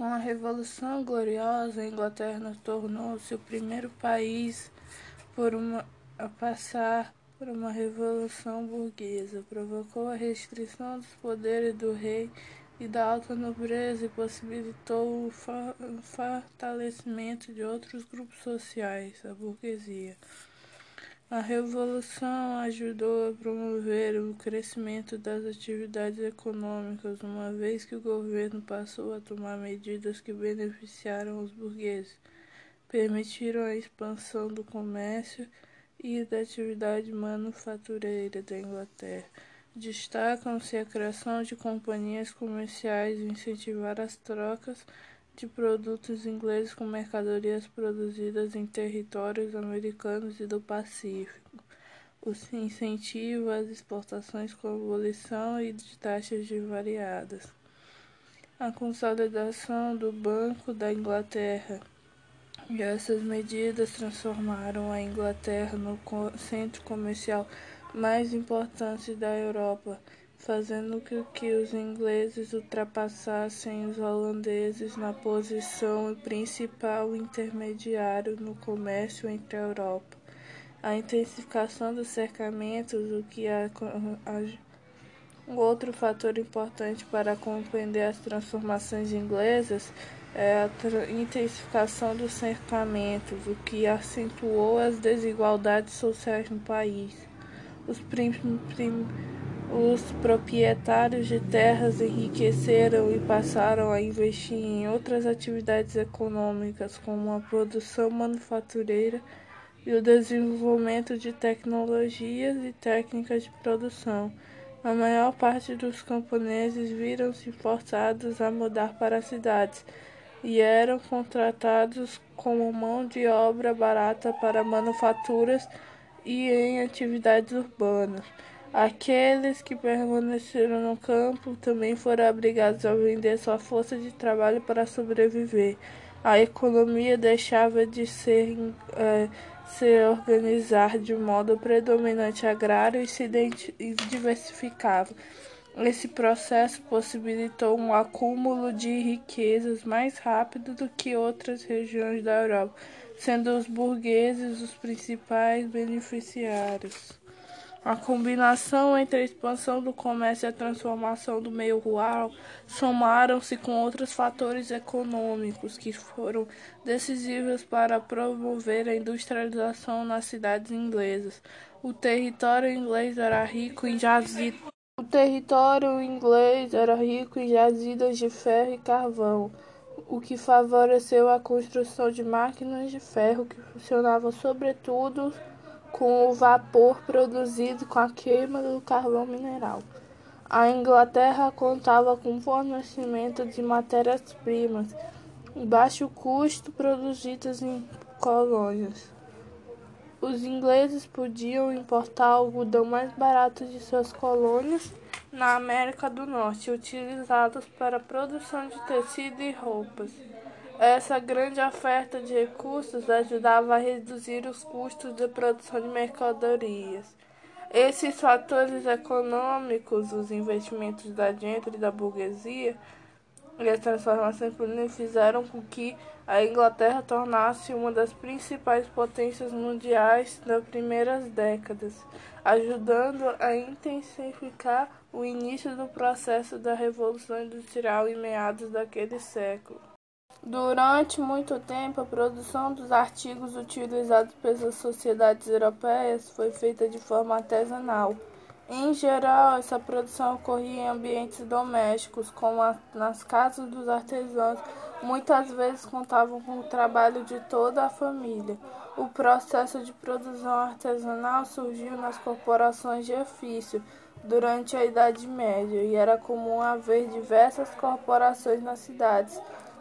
Com a Revolução Gloriosa, a Inglaterra tornou-se o primeiro país uma, a passar por uma revolução burguesa. Provocou a restrição dos poderes do rei e da alta nobreza e possibilitou o fortalecimento de outros grupos sociais, a burguesia. A Revolução ajudou a promover o crescimento das atividades econômicas, uma vez que o governo passou a tomar medidas que beneficiaram os burgueses, permitiram a expansão do comércio e da atividade manufatureira da Inglaterra. Destacam-se a criação de companhias comerciais incentivar as trocas de produtos ingleses com mercadorias produzidas em territórios americanos e do Pacífico. O incentivo às exportações com abolição e de taxas de variadas. A consolidação do Banco da Inglaterra. E essas medidas transformaram a Inglaterra no centro comercial mais importante da Europa fazendo com que os ingleses ultrapassassem os holandeses na posição principal intermediário no comércio entre a Europa. A intensificação dos cercamentos, o que a, a, outro fator importante para compreender as transformações inglesas é a intensificação dos cercamentos, o que acentuou as desigualdades sociais no país. Os prim, prim, os proprietários de terras enriqueceram e passaram a investir em outras atividades econômicas, como a produção manufatureira e o desenvolvimento de tecnologias e técnicas de produção. A maior parte dos camponeses viram-se forçados a mudar para as cidades e eram contratados como mão de obra barata para manufaturas e em atividades urbanas. Aqueles que permaneceram no campo também foram obrigados a vender sua força de trabalho para sobreviver. A economia deixava de ser, é, se organizar de modo predominante agrário e se diversificava. Esse processo possibilitou um acúmulo de riquezas mais rápido do que outras regiões da Europa, sendo os burgueses os principais beneficiários. A combinação entre a expansão do comércio e a transformação do meio rural somaram-se com outros fatores econômicos que foram decisivos para promover a industrialização nas cidades inglesas. O território inglês era rico em jazidas. O território inglês era rico em jazidas de ferro e carvão, o que favoreceu a construção de máquinas de ferro que funcionavam sobretudo com o vapor produzido com a queima do carvão mineral. A Inglaterra contava com fornecimento de matérias-primas baixo custo produzidas em colônias. Os ingleses podiam importar algodão mais barato de suas colônias na América do Norte, utilizados para a produção de tecido e roupas. Essa grande oferta de recursos ajudava a reduzir os custos de produção de mercadorias. Esses fatores econômicos, os investimentos da gente e da burguesia e as transformações políticas fizeram com que a Inglaterra tornasse uma das principais potências mundiais nas primeiras décadas, ajudando a intensificar o início do processo da Revolução Industrial em meados daquele século. Durante muito tempo, a produção dos artigos utilizados pelas sociedades europeias foi feita de forma artesanal. Em geral, essa produção ocorria em ambientes domésticos, como nas casas dos artesãos, muitas vezes contavam com o trabalho de toda a família. O processo de produção artesanal surgiu nas corporações de ofício durante a Idade Média e era comum haver diversas corporações nas cidades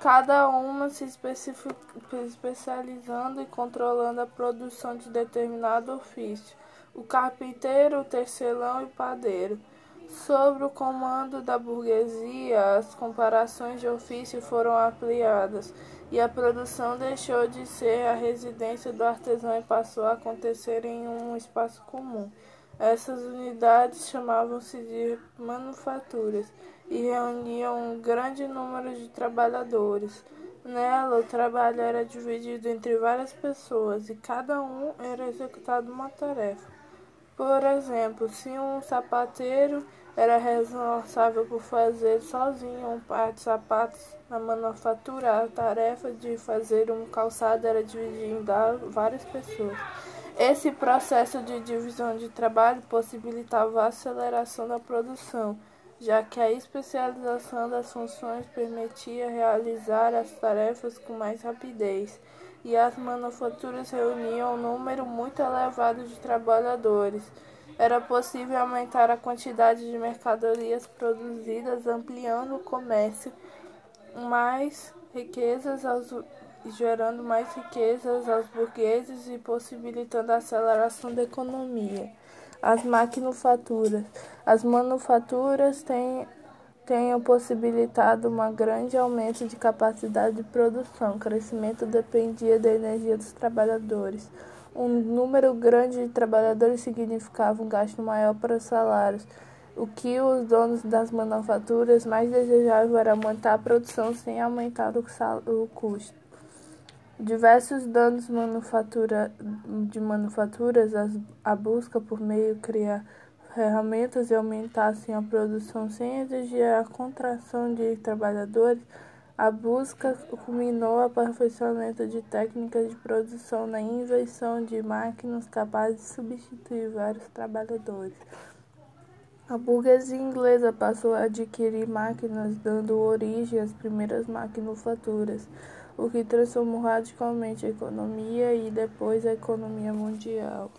cada uma se especializando e controlando a produção de determinado ofício, o carpinteiro, o tecelão e o padeiro. Sob o comando da burguesia, as comparações de ofício foram ampliadas e a produção deixou de ser a residência do artesão e passou a acontecer em um espaço comum. Essas unidades chamavam-se de manufaturas e reunia um grande número de trabalhadores. Nela, o trabalho era dividido entre várias pessoas e cada um era executado uma tarefa. Por exemplo, se um sapateiro era responsável por fazer sozinho um par de sapatos na manufatura, a tarefa de fazer um calçado era dividida em várias pessoas. Esse processo de divisão de trabalho possibilitava a aceleração da produção, já que a especialização das funções permitia realizar as tarefas com mais rapidez, e as manufaturas reuniam um número muito elevado de trabalhadores. Era possível aumentar a quantidade de mercadorias produzidas, ampliando o comércio, mais riquezas aos gerando mais riquezas aos burgueses e possibilitando a aceleração da economia. As maquinofaturas. As manufaturas têm, têm possibilitado um grande aumento de capacidade de produção. O crescimento dependia da energia dos trabalhadores. Um número grande de trabalhadores significava um gasto maior para os salários. O que os donos das manufaturas mais desejavam era aumentar a produção sem aumentar o, o custo. Diversos danos manufatura, de manufaturas, a busca por meio criar ferramentas e aumentassem a produção sem exigir a contração de trabalhadores, a busca culminou o aperfeiçoamento de técnicas de produção na invenção de máquinas capazes de substituir vários trabalhadores. A burguesia inglesa passou a adquirir máquinas, dando origem às primeiras maquinofaturas o que transformou radicalmente a economia e depois a economia mundial.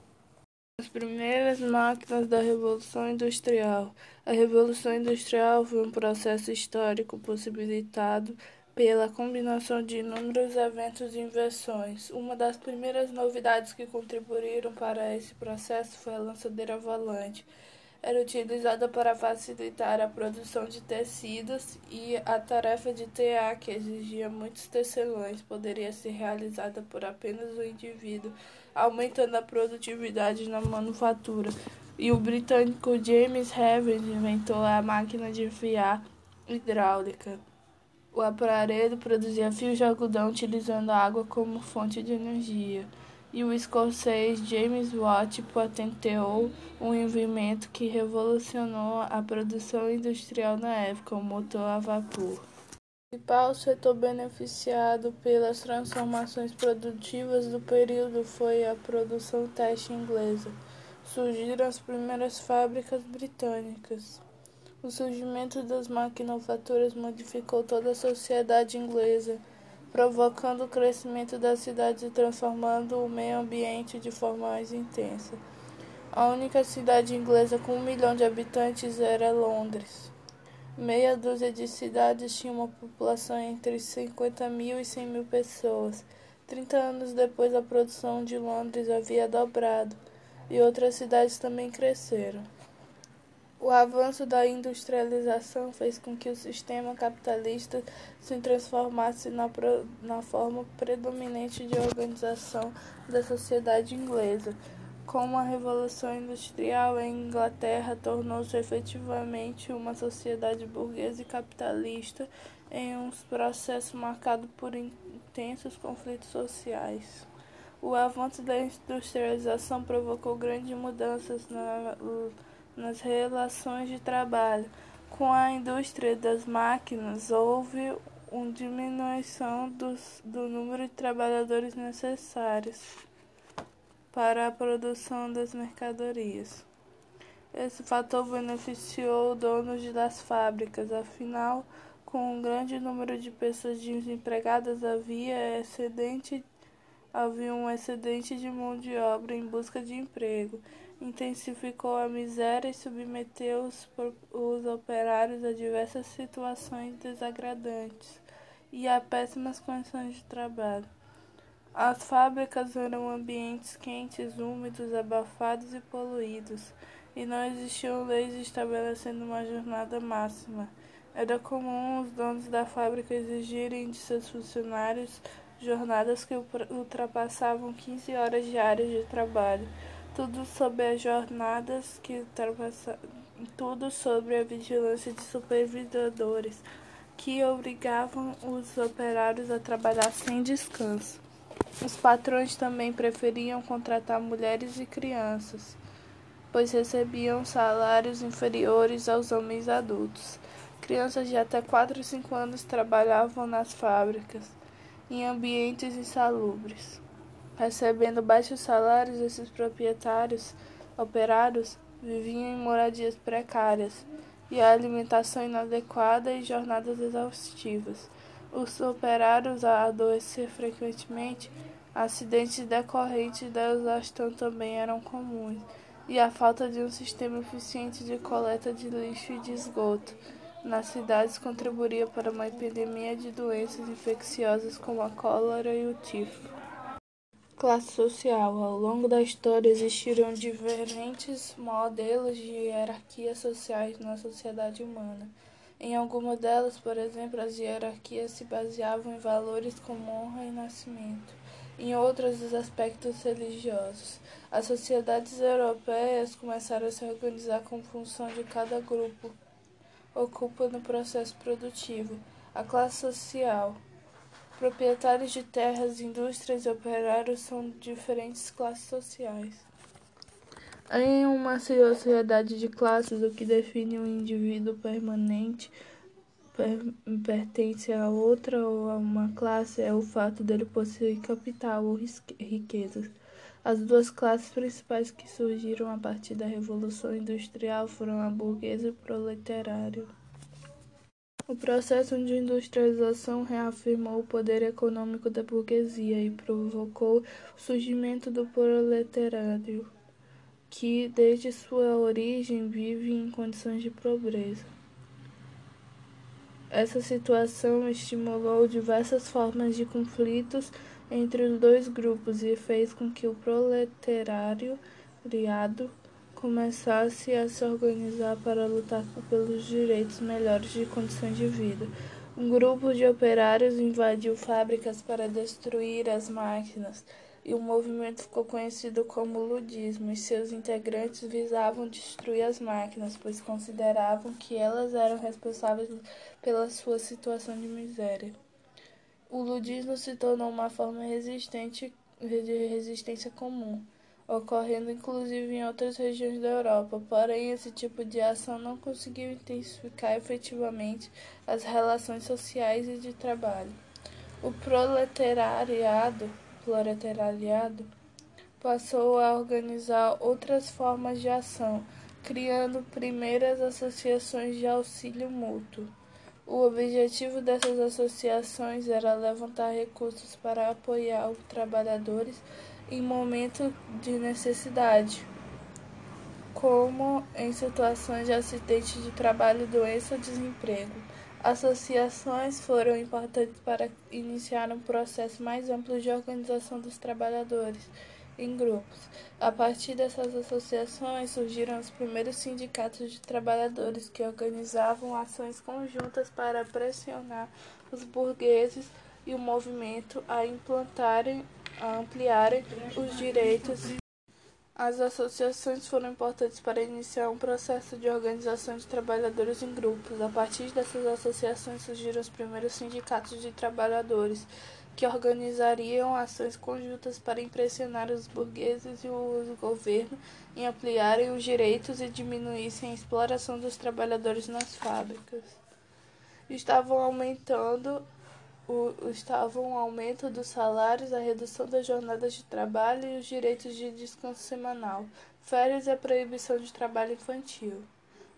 As primeiras máquinas da Revolução Industrial. A Revolução Industrial foi um processo histórico possibilitado pela combinação de inúmeros eventos e invenções. Uma das primeiras novidades que contribuíram para esse processo foi a lançadeira volante era utilizada para facilitar a produção de tecidos e a tarefa de tear, que exigia muitos tecelões, poderia ser realizada por apenas o indivíduo, aumentando a produtividade na manufatura. E o britânico James Havens inventou a máquina de fiar hidráulica. O aparelho produzia fios de algodão utilizando a água como fonte de energia e o escocês James Watt patenteou um invento que revolucionou a produção industrial na época, o motor a vapor. O principal setor beneficiado pelas transformações produtivas do período foi a produção teste inglesa. Surgiram as primeiras fábricas britânicas. O surgimento das maquinofaturas modificou toda a sociedade inglesa provocando o crescimento das cidades e transformando o meio ambiente de forma mais intensa. A única cidade inglesa com um milhão de habitantes era Londres. Meia dúzia de cidades tinha uma população entre 50 mil e 100 mil pessoas. Trinta anos depois, a produção de Londres havia dobrado e outras cidades também cresceram. O avanço da industrialização fez com que o sistema capitalista se transformasse na, pro, na forma predominante de organização da sociedade inglesa. Com a Revolução Industrial, a Inglaterra tornou-se efetivamente uma sociedade burguesa e capitalista em um processo marcado por intensos conflitos sociais. O avanço da industrialização provocou grandes mudanças na nas relações de trabalho. Com a indústria das máquinas, houve uma diminuição dos, do número de trabalhadores necessários para a produção das mercadorias. Esse fator beneficiou os donos das fábricas, afinal, com um grande número de pessoas desempregadas havia excedente havia um excedente de mão de obra em busca de emprego intensificou a miséria e submeteu os, os operários a diversas situações desagradantes e a péssimas condições de trabalho. As fábricas eram ambientes quentes, úmidos, abafados e poluídos, e não existiam leis estabelecendo uma jornada máxima. Era comum os donos da fábrica exigirem de seus funcionários jornadas que ultrapassavam 15 horas diárias de trabalho tudo sobre as jornadas que tudo sobre a vigilância de supervisores que obrigavam os operários a trabalhar sem descanso. Os patrões também preferiam contratar mulheres e crianças, pois recebiam salários inferiores aos homens adultos. Crianças de até 4 e 5 anos trabalhavam nas fábricas, em ambientes insalubres. Recebendo baixos salários, esses proprietários operários viviam em moradias precárias e a alimentação inadequada e jornadas exaustivas. Os operários a adoecer frequentemente, acidentes decorrentes da exaustão também eram comuns, e a falta de um sistema eficiente de coleta de lixo e de esgoto nas cidades contribuía para uma epidemia de doenças infecciosas como a cólera e o tifo. Classe social. Ao longo da história existiram diferentes modelos de hierarquias sociais na sociedade humana. Em algumas delas, por exemplo, as hierarquias se baseavam em valores como honra e nascimento. Em outras, os aspectos religiosos. As sociedades europeias começaram a se organizar com função de cada grupo ocupa no processo produtivo. A classe social. Proprietários de terras, indústrias e operários são diferentes classes sociais. Em uma sociedade de classes, o que define um indivíduo permanente per pertence a outra ou a uma classe é o fato dele possuir capital ou riquezas. As duas classes principais que surgiram a partir da Revolução Industrial foram a burguesa e o proletário. O processo de industrialização reafirmou o poder econômico da burguesia e provocou o surgimento do proletariado, que desde sua origem vive em condições de pobreza. Essa situação estimulou diversas formas de conflitos entre os dois grupos e fez com que o proletariado começasse a se organizar para lutar pelos direitos melhores de condições de vida. Um grupo de operários invadiu fábricas para destruir as máquinas, e o movimento ficou conhecido como ludismo, e seus integrantes visavam destruir as máquinas, pois consideravam que elas eram responsáveis pela sua situação de miséria. O ludismo se tornou uma forma resistente de resistência comum ocorrendo inclusive em outras regiões da Europa, porém esse tipo de ação não conseguiu intensificar efetivamente as relações sociais e de trabalho. O proletariado, proletariado passou a organizar outras formas de ação, criando primeiras associações de auxílio mútuo. O objetivo dessas associações era levantar recursos para apoiar os trabalhadores em momento de necessidade, como em situações de acidente de trabalho, doença ou desemprego. Associações foram importantes para iniciar um processo mais amplo de organização dos trabalhadores em grupos. A partir dessas associações surgiram os primeiros sindicatos de trabalhadores que organizavam ações conjuntas para pressionar os burgueses e o movimento a implantarem a ampliarem os direitos. As associações foram importantes para iniciar um processo de organização de trabalhadores em grupos. A partir dessas associações surgiram os primeiros sindicatos de trabalhadores, que organizariam ações conjuntas para impressionar os burgueses e o governo em ampliarem os direitos e diminuíssem a exploração dos trabalhadores nas fábricas. Estavam aumentando o, estavam o aumento dos salários, a redução das jornadas de trabalho e os direitos de descanso semanal, férias e a proibição de trabalho infantil.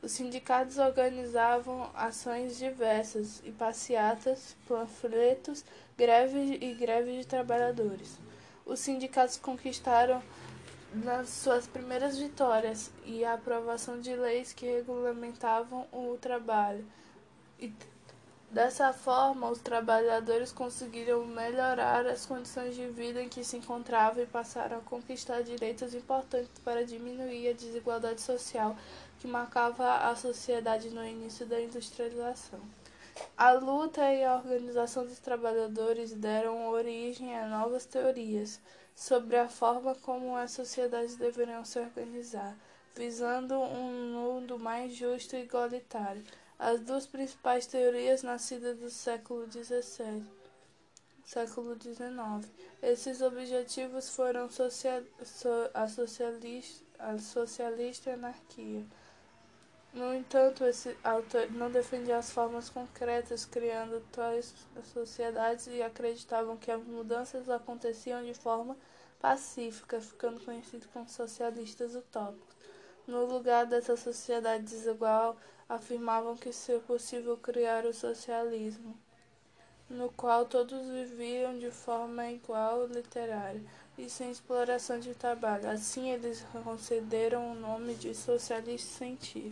Os sindicatos organizavam ações diversas e passeatas, panfletos, greves e greves de trabalhadores. Os sindicatos conquistaram nas suas primeiras vitórias e a aprovação de leis que regulamentavam o trabalho e Dessa forma, os trabalhadores conseguiram melhorar as condições de vida em que se encontravam e passaram a conquistar direitos importantes para diminuir a desigualdade social que marcava a sociedade no início da industrialização. A luta e a organização dos trabalhadores deram origem a novas teorias sobre a forma como as sociedades deveriam se organizar. visando um mundo mais justo e igualitário. As duas principais teorias nascidas do século XVII século XIX. Esses objetivos foram social, so, a, socialista, a socialista anarquia. No entanto, esse autor não defendia as formas concretas, criando tais sociedades e acreditavam que as mudanças aconteciam de forma pacífica, ficando conhecido como socialistas utópicos. No lugar dessa sociedade desigual, afirmavam que seria possível criar o socialismo no qual todos viviam de forma igual literária e sem exploração de trabalho. Assim, eles concederam o nome de socialistas científicos.